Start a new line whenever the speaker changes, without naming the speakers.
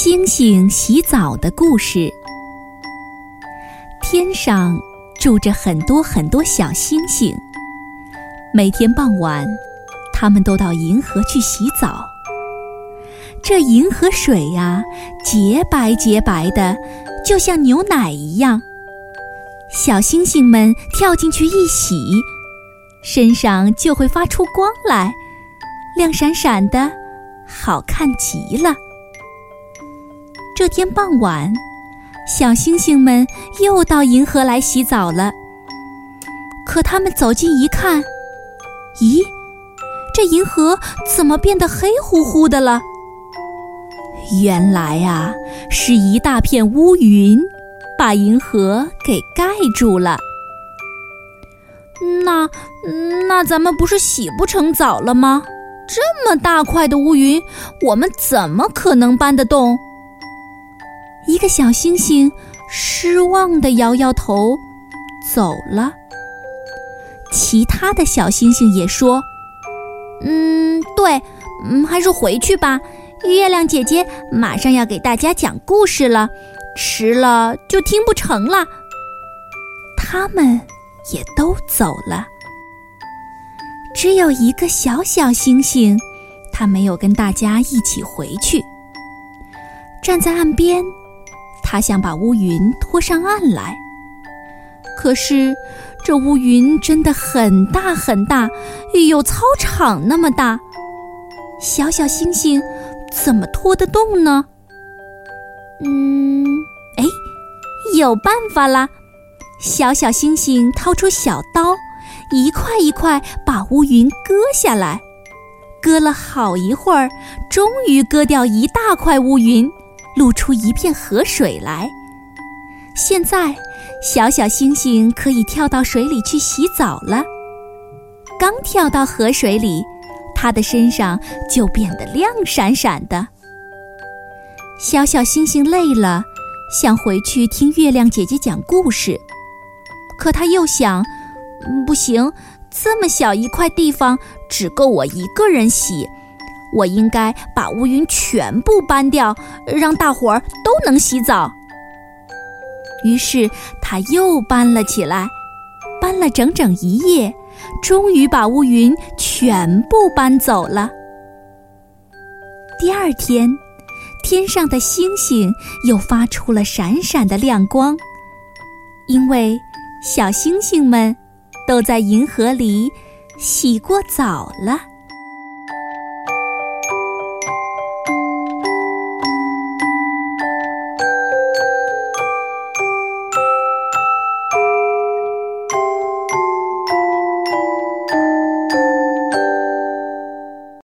星星洗澡的故事。天上住着很多很多小星星，每天傍晚，它们都到银河去洗澡。这银河水呀，洁白洁白的，就像牛奶一样。小星星们跳进去一洗，身上就会发出光来，亮闪闪的，好看极了。这天傍晚，小星星们又到银河来洗澡了。可他们走近一看，咦，这银河怎么变得黑乎乎的了？原来啊，是一大片乌云把银河给盖住了。
那那咱们不是洗不成澡了吗？这么大块的乌云，我们怎么可能搬得动？
一个小星星失望地摇摇头，走了。其他的小星星也说：“
嗯，对，嗯，还是回去吧。月亮姐姐马上要给大家讲故事了，迟了就听不成了。”
他们也都走了。只有一个小小星星，他没有跟大家一起回去，站在岸边。他想把乌云拖上岸来，可是这乌云真的很大很大，有操场那么大。小小星星怎么拖得动呢？嗯，哎，有办法啦！小小星星掏出小刀，一块一块把乌云割下来。割了好一会儿，终于割掉一大块乌云。露出一片河水来。现在，小小星星可以跳到水里去洗澡了。刚跳到河水里，它的身上就变得亮闪闪的。小小星星累了，想回去听月亮姐姐讲故事，可他又想，不行，这么小一块地方，只够我一个人洗。我应该把乌云全部搬掉，让大伙儿都能洗澡。于是他又搬了起来，搬了整整一夜，终于把乌云全部搬走了。第二天，天上的星星又发出了闪闪的亮光，因为小星星们都在银河里洗过澡了。